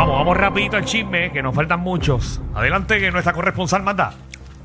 Vamos, vamos rapidito al chisme, que nos faltan muchos. Adelante, que nuestra corresponsal manda.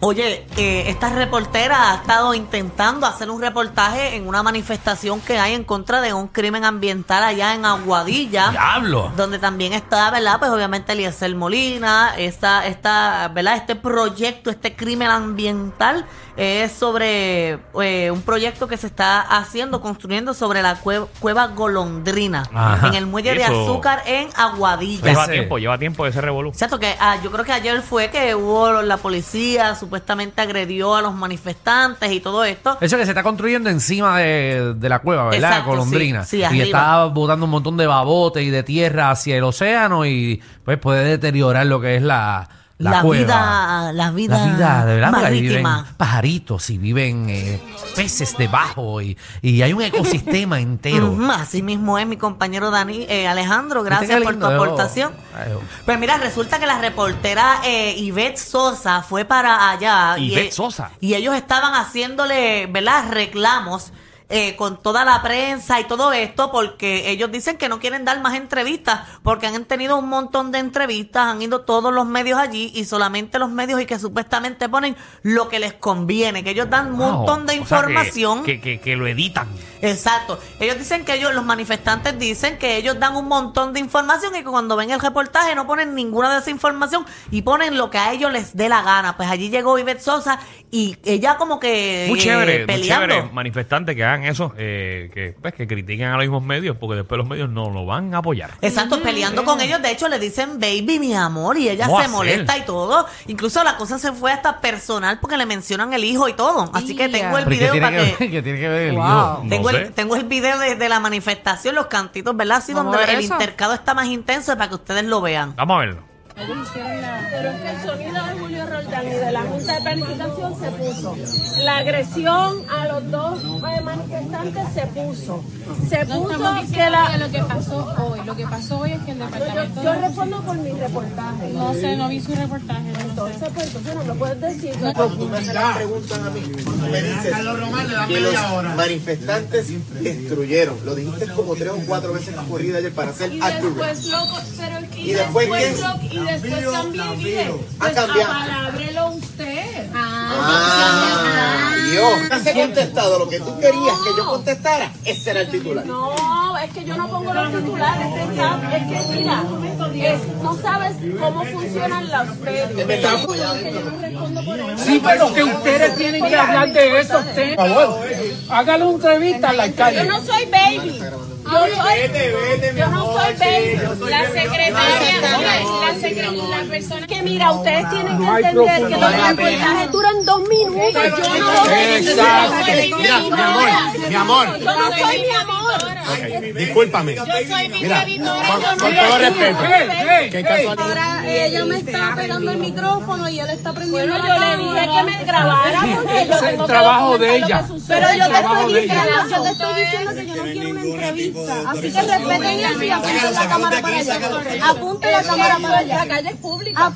Oye, eh, esta reportera ha estado intentando hacer un reportaje en una manifestación que hay en contra de un crimen ambiental allá en Aguadilla. ¡Diablo! Donde también está, ¿verdad? Pues obviamente Eliezer Molina, esta, esta, ¿verdad? Este proyecto, este crimen ambiental es sobre eh, un proyecto que se está haciendo, construyendo sobre la cue- cueva Golondrina, Ajá. en el muelle de azúcar en Aguadilla. Lleva Ese- tiempo, lleva tiempo ese revolú. Cierto que ah, yo creo que ayer fue que hubo la policía supuestamente agredió a los manifestantes y todo esto. Eso que se está construyendo encima de, de la cueva, ¿verdad? Exacto, Colondrina. sí, sí, y arriba. está botando un montón de babotes y de tierra hacia el océano y pues puede deteriorar lo que es la, la, La cueva. vida, la vida, La vida, de verdad, viven pajaritos y viven eh, peces debajo y, y hay un ecosistema entero. Así mismo es mi compañero Dani eh, Alejandro, gracias por tu aportación. Ay, yo- Pues mira, resulta que la reportera eh, Ivette Sosa fue para allá. y Ivette e- Sosa. Y ellos estaban haciéndole, ¿verdad? Reclamos eh, con toda la prensa y todo esto porque ellos dicen que no quieren dar más entrevistas porque han tenido un montón de entrevistas, han ido todos los medios allí y solamente los medios y que supuestamente ponen lo que les conviene, que ellos dan un Wow. montón de O sea, que- información. que, que, que lo editan. Exacto. Ellos dicen que ellos, los manifestantes dicen que ellos dan un montón de información y que cuando ven el reportaje no ponen ninguna de esa información y ponen lo que a ellos les dé la gana. Pues allí llegó Ivette Sosa y ella como que Muy eh, chévere, muy peleando. chévere. Manifestantes que hagan eso, eh, que, pues, que critiquen a los mismos medios, porque después los medios no lo van a apoyar. Exacto, peleando con ellos. De hecho, le dicen baby, mi amor, y ella ¿Cómo se hacer? molesta y todo. Incluso la cosa se fue hasta personal porque le mencionan el hijo y todo. Así que tengo el Pero ¿y ¿qué video para que, tiene que ver el Wow. hijo? No Tengo el, tengo el video de, de la manifestación, los cantitos, ¿verdad? Así Vamos donde el eso. intercado está más intenso para que ustedes lo vean. Vamos a verlo. Pero es que el sonido de Julio Roldán y de la Junta de Planificación se puso. La agresión a los dos manifestantes se puso. Se No puso estamos que la... que lo que pasó hoy. Lo que pasó hoy es que el Yo, departamento yo respondo por mi reportaje. no sé, no vi su reportaje. no sé. Entonces, pues entonces no me puedes decir. me dices que los manifestantes destruyeron. Lo dijiste como tres o cuatro veces corrida ayer para hacer Y accurate. después loco, pero y, ¿Y después después, qué? lo- y después cambié Ha pues apalabrelo usted. Ah, Dios. ¿Te he contestado lo que tú querías que yo contestara? Ese era el titular. No, es que yo no pongo los titulares. Es que, es que mira, es- no sabes cómo funcionan los medios. Yo. Sí, pero que ustedes tienen que hablar de eso, usted. Por favor, hágale una entrevista al Yo alcalde. no soy baby. Yo, soy, yo no soy baby. La secretaria, la, secre- la persona Que mira, ustedes tienen que entender que los reportajes duran dos minutos. Yo no. Mira, mi amor, mi amor. Yo no soy mi amor. Discúlpame. Yo soy Mira, editora. con, yo no- con todo respeto. Hey, hey, ¿Qué hey. casualidad? Ahora ella me está pegando el micrófono y él está prendiendo Bueno, yo le dije que me grabara porque yo Ese es el tengo que trabajo de ella. Pero yo te estoy diciendo, yo te estoy diciendo que yo no quiero una entrevista. Así que respeten eso y apunten la cámara para allá. Apunten la cámara para allá. La calle es pública.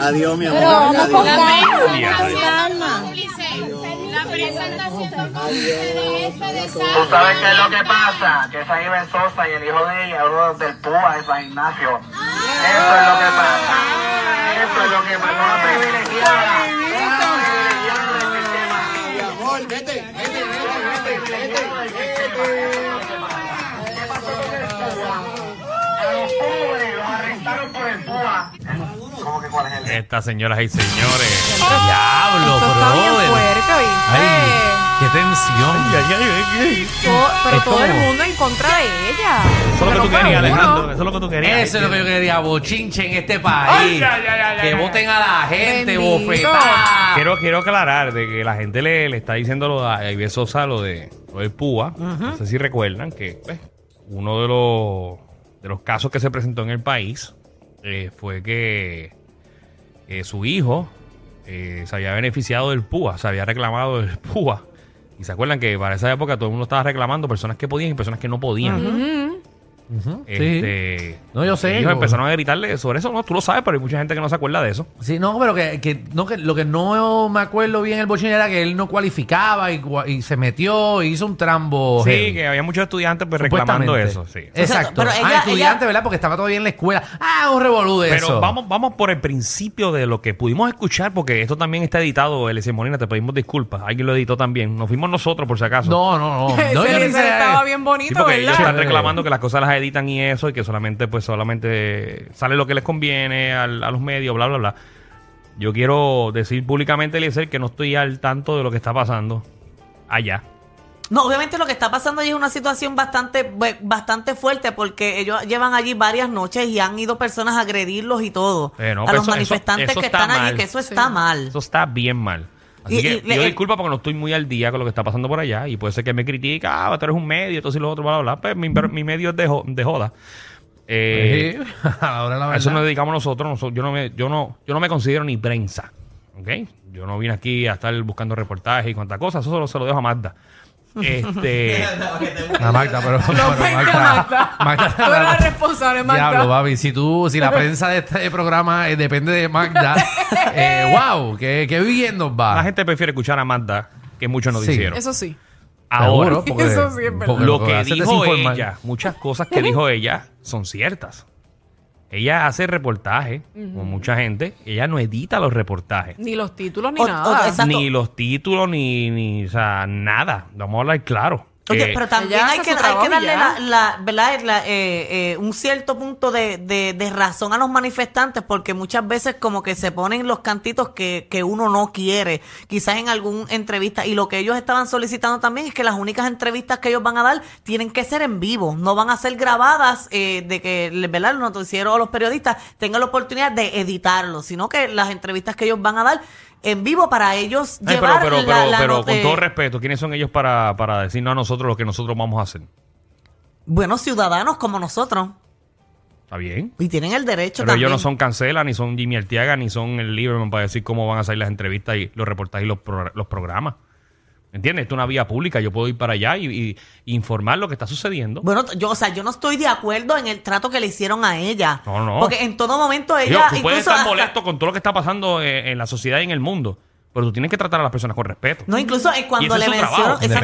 Adiós, mi amor. Vamos con calma. La presentación de de Tú sabes qué es lo que pasa, que esa Iben Sosa y el hijo de ella, uno del PUA de San Ignacio. Eso es lo que pasa. Eso es lo que pasa. Una privilegiada ¿Cómo que cuál es el? Estas señoras y señores. Diablo, Esto está bien brother. fuerte, ¿oíste? Ay, qué tensión. Todo- pero Es todo el como- mundo en contra de ella. Eso es lo que tú querías, Alejandro. Eso es lo que tú querías. Eso es lo que yo quería, bochinche en este país. Ay, ay, ay, ay, que ay, voten a la gente, Bendito. bofetada. Quiero, quiero aclarar de que la gente le, le está diciendo lo a Ivette Sosa lo de lo del PUA. No sé si recuerdan que pues, uno de los, de los casos que se presentó en el país eh, fue que eh, su hijo eh, se había beneficiado del PUA, se había reclamado del PUA. Y se acuerdan que para esa época todo el mundo estaba reclamando personas que podían y personas que no podían. Este, No, yo sé. Ellos empezaron a gritarle sobre eso. No, tú lo sabes, pero hay mucha gente que no se acuerda de eso. Sí, no, pero que, que, no, que lo que no me acuerdo bien el bochinche era que él no cualificaba y, cua- y se metió y hizo un trambo. Sí, heavy. que había muchos estudiantes pues, reclamando eso. Sí. Exacto. Pero ah, ella- estudiante, ella- ¿verdad? Porque estaba todavía en la escuela. Ah, un revolú de Pero eso. vamos, vamos por el principio de lo que pudimos escuchar, porque esto también está editado, Eliseo Molina, te pedimos disculpas. Alguien lo editó también. Nos fuimos nosotros, por si acaso. No, no, no. no Ese yo estaba bien Sí, bonito, porque ellos ¿verdad? están reclamando que las cosas las editan y eso, y que solamente, pues, solamente sale lo que les conviene al- a los medios, bla, bla, bla. Yo quiero decir públicamente, Eliezer, que no estoy al tanto de lo que está pasando allá. No, obviamente lo que está pasando allí es una situación bastante, bastante fuerte porque ellos llevan allí varias noches y han ido personas a agredirlos y todo. Eh, no, a pero los eso- manifestantes eso que está están mal. allí, que eso está mal. Eso está bien mal. Así Y- que y- pido le- disculpas porque no estoy muy al día con lo que está pasando por allá y puede ser que me critica, ah, tú eres un medio, esto y lo otro, bla, bla, bla. Pues mi, mi medio es de, jo- de joda. Eh, Sí, a la a eso nos dedicamos nosotros. Noso- yo, no me, yo, no, yo no me considero ni prensa. ¿Ok? Yo no vine aquí a estar buscando reportajes y cuantas cosas. Eso solo se lo dejo a Magda. Este, A Magda, pero, pero venga, Magda. Tú eres la responsable, Magda. Diablo, papi. Si tú, si la prensa de este programa eh, depende de Magda, eh, wow, qué, qué bien nos va. la gente prefiere escuchar a Magda que muchos Sí. noticieros. Eso sí. Ahora, Seguro, porque- Eso sí es verdad. lo que dijo ella, muchas cosas que dijo ella son ciertas. Ella hace reportajes con mucha gente. Ella no edita los reportajes. Ni los títulos ni O- nada. Ni los títulos, ni, ni, o sea, nada. Vamos a hablar claro. Oye, Que- pero también hay que, hay darle la, la- ¿verdad? La, eh, eh, un cierto punto de, de- de razón a los manifestantes porque muchas veces como que se ponen los cantitos que, que uno no quiere, quizás en alguna entrevista. Y lo que ellos estaban solicitando también es que las únicas entrevistas que ellos van a dar tienen que ser en vivo, no van a ser grabadas eh, de que ¿verdad? los noticieros o los periodistas tengan la oportunidad de editarlo, sino que las entrevistas que ellos van a dar en vivo para ellos Ay, pero, llevar pero, la- pero, la pero not- con eh, todo respeto, ¿quiénes son ellos para, para decirnos a nosotros lo que nosotros vamos a hacer? buenos ciudadanos como nosotros. ¿Está bien? Y tienen el derecho Pero también. ellos no son Cancela, ni son Jimmy Artiaga, ni son el Lieberman para decir cómo van a salir las entrevistas y los reportajes y los, pro- los programas. ¿Entiendes? Esto es una vía pública. Yo puedo ir para allá y, informar lo que está sucediendo. Bueno, yo, o sea, yo no estoy de acuerdo en el trato que le hicieron a ella. No, no. Porque en todo momento ella. tú puedes estar hasta- molesto con todo lo que está pasando eh, en la sociedad y en el mundo, pero tú tienes que tratar a las personas con respeto. No, incluso eh, y cuando ese le. Exacto. Ese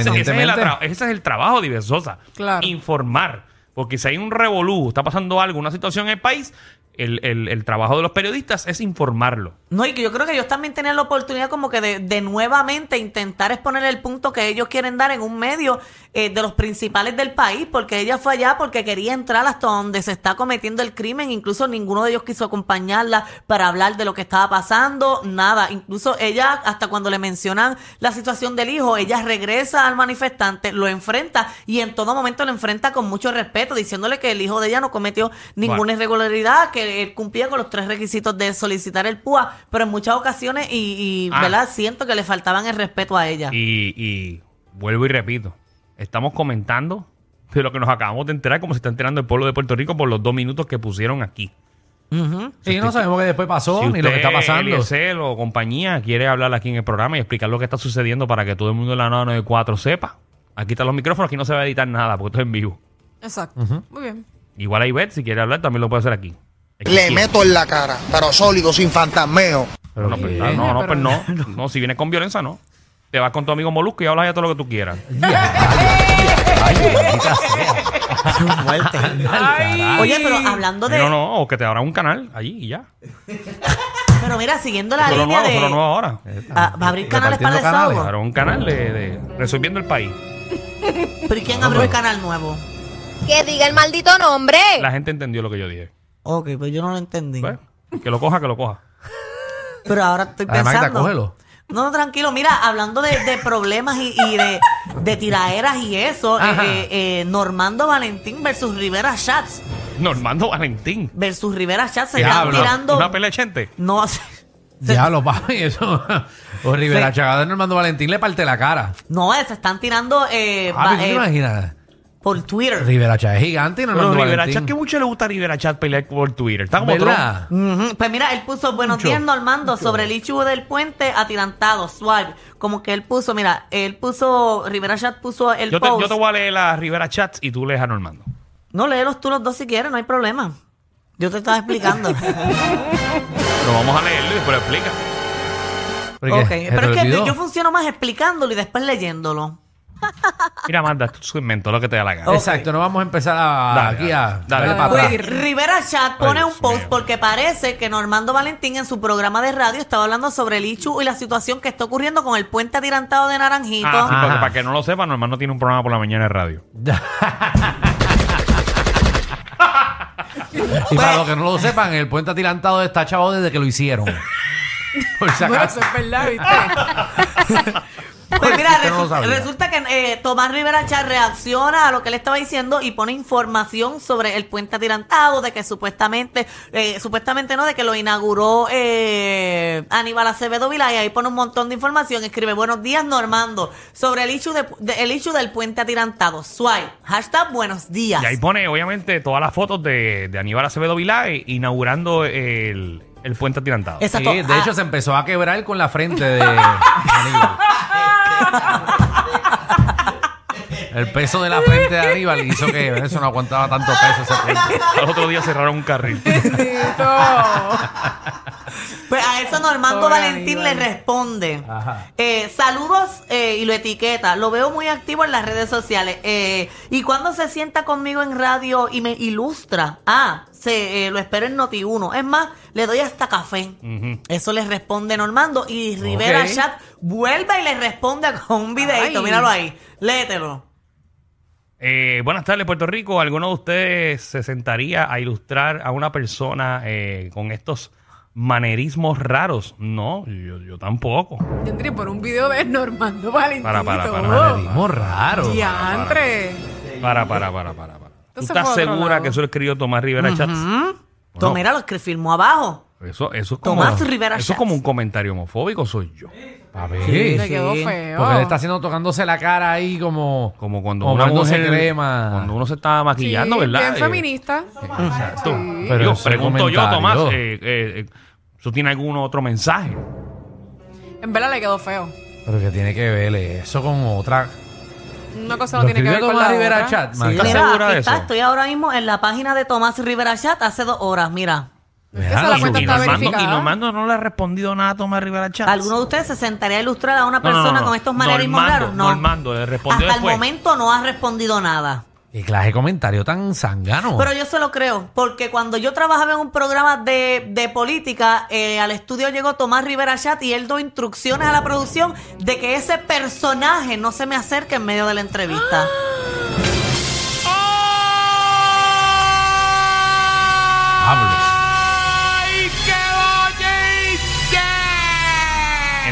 ese es el trabajo de Ibersosa. Claro. Informar. Porque si hay un revolú, está pasando algo, una situación en el país, el, el- el trabajo de los periodistas es informarlo. No, y que yo creo que ellos también tenían la oportunidad como que de, de nuevamente intentar exponer el punto que ellos quieren dar en un medio eh, de los principales del país, porque ella fue allá porque quería entrar hasta donde se está cometiendo el crimen, incluso ninguno de ellos quiso acompañarla para hablar de lo que estaba pasando, nada, incluso ella, hasta cuando le mencionan la situación del hijo, ella regresa al manifestante, lo enfrenta y en todo momento lo enfrenta con mucho respeto, diciéndole que el hijo de ella no cometió ninguna Bueno. irregularidad, que él cumplía con los tres requisitos de solicitar el PUA, pero en muchas ocasiones, y, y, Ah. ¿verdad? Siento que le faltaban el respeto a ella. Y, y vuelvo y repito, estamos comentando de lo que nos acabamos de enterar, como se está enterando el pueblo de Puerto Rico por los dos minutos que pusieron aquí. Ujú. Sí, no sabemos qué después pasó Si ni lo que está pasando. Eliezer o compañía quiere hablar aquí en el programa y explicar lo que está sucediendo para que todo el mundo en la 994 sepa, aquí están los micrófonos, aquí no se va a editar nada porque esto es en vivo. Exacto. Muy bien. Igual ahí Bet, si quiere hablar, también lo puede hacer aquí. Le meto en la cara, pero sólido, sin fantasmeo. Pero No, pues, no, no, pues no. No, si viene con violencia, no. Te vas con tu amigo Molusco y hablas ya todo lo que tú quieras. Ay, maldita sea. Ay. Oye, pero hablando de... No, no, o que te abran un canal allí y ya. Pero mira, siguiendo la Eso es lo línea nuevo, eso es lo de... nuevo ahora. Ah, ¿Va a abrir canales para Repartiendo canales. desahogo? Un canal de, de resolviendo el país. ¿Pero y quién abrió el canal nuevo? Que diga el maldito nombre. La gente entendió lo que yo dije. Ok, pues yo no lo entendí. Pues, que lo coja, que lo coja. Pero ahora estoy Además, pensando... Magda, cógelo. No, no, tranquilo. Mira, hablando de, de problemas y, y de, de tiraderas y eso, eh, eh, eh, Normando Valentín versus Rivera Schatz. Normando Valentín. Versus Rivera Schatz se están tirando... Una pelea gente. No, se- Diablo, papi, eso. O Rivera Sí. Chagada de Normando Valentín le parte la cara. no, eh, se están tirando eh, va- ¿tú te imaginas? Por Twitter. Rivera Chagada es gigante y Pero Normando Rivera. Chat, que mucho le gusta a Rivera Chat pelear por Twitter. Está como Trump. ¿Verdad? Ujú. Pues mira, él puso buenos Mucho, días Normando mucho. sobre el issue del puente atirantado, suave. Como que él puso, mira, él puso, Rivera Chat puso el Yo te, post. yo te voy a leer a Rivera Chats y tú lees a Normando. No, léelos tú los dos si quieres, no hay problema. Yo te estaba explicando. Pero vamos a leerlo y después lo explica. ¿Pero ok, pero es que olvidó? yo funciono más explicándolo y después leyéndolo. Mira, manda, tú inventó lo que te da la gana. Exacto, no vamos a empezar a, Dale, aquí a dale. darle para. Rivera Chat pone Ay, un Dios post mío. porque parece que Normando Valentín en su programa de radio estaba hablando sobre el Ichu y la situación que está ocurriendo con el puente atirantado de Naranjito. Ah, sí, porque Ajá. para que no lo sepan, normal no tiene un programa por la mañana de radio. Y para los que no lo sepan, el puente atilantado está chavo desde que lo hicieron. Por si Bueno, acaso. eso es verdad, ¿viste? Pues mira, no resulta, que eh, Tomás Rivera Chat reacciona a lo que le estaba diciendo y pone información sobre el puente atirantado, de que supuestamente, eh, supuestamente no, de que lo inauguró eh, Aníbal Acevedo Vilá y ahí pone un montón de información. Escribe, buenos días Normando, sobre el issue, de, de- el issue del puente atirantado. Swipe, hashtag buenos días. Y ahí pone, obviamente, todas las fotos de, de Aníbal Acevedo Vilá eh, inaugurando el, el puente atirantado. Exacto. Sí, de Ah, hecho se empezó a quebrar con la frente de Aníbal. El peso de la frente de Aníbal hizo que eso no aguantaba tanto peso ese frente. Al otro día cerraron un carril. Pues a eso Normando Pobre Valentín Aníbal. le responde. Ajá. Eh, saludos eh, y lo etiqueta. Lo veo muy activo en las redes sociales. Eh, y cuando se sienta conmigo en radio y me ilustra, ah, se, eh, lo espero en Noti1. Es más, le doy hasta café. Ujú. Eso le responde Normando. Y Rivera Ok. Chat vuelve y le responde con un videito. Ay. Míralo ahí. Léetelo. Eh, buenas tardes, Puerto Rico. ¿Alguno de ustedes se sentaría a ilustrar a una persona eh, con estos manerismos raros? No, yo, yo tampoco. Tendría por un video de Normando Valentín. Para, para, para, Manerismo raro. Diantre. Para, para, para, para. para. ¿Tú Entonces estás fue a otro segura lado. que eso lo escribió Tomás Rivera Chats? Bueno, mira lo que firmó abajo. Eso, eso es como, Tomás Rivera eso es como un comentario homofóbico, soy yo. A ver. Sí. Le quedó feo. Porque le está haciendo tocándose la cara ahí como. Como cuando como una mujer, crema. cuando uno se está maquillando, Sí, ¿verdad? Bien Eh, feminista. Exacto. Pero Digo, ese pregunto yo, comentario. Tomás, eh, eh, eh, ¿eso tiene algún otro mensaje? En verdad le quedó feo. Pero que tiene que ver eso con otra. Una cosa no Lo tiene que ver escribió con Tomás la Rivera otra. Chat, Magda. ¿Estás mira, segura aquí de está. eso? Estoy ahora mismo en la página de Tomás Rivera Chat hace dos horas. Mira. Y- Y Normando, y. Normando no le ha respondido nada a Tomás Rivera Chats. ¿Alguno de ustedes se sentaría a ilustrar a una no, persona no, no. con estos manerismos raros? No. Normando, le respondió Hasta después. el momento no ha respondido nada. Qué clase de comentario tan sangano. Pero yo se lo creo, porque cuando yo trabajaba en un programa de, de política, eh, al estudio llegó Tomás Rivera Chat y él dio instrucciones a la producción de que ese personaje no se me acerque en medio de la entrevista. Hable.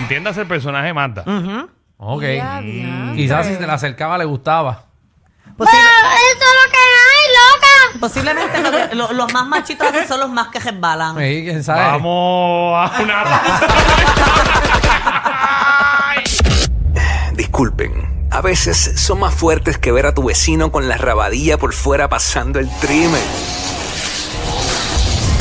Entiendas el personaje Marta. Ujú. Ok. Diantre. Quizás si se le acercaba le gustaba. Posible- Eso es lo que hay, loca. posiblemente lo que- lo- los más machitos así son los más que resbalan. Sí, quién sabe. Vamos a una Disculpen, a veces son más fuertes que ver a tu vecino con la rabadilla por fuera pasando el trimen.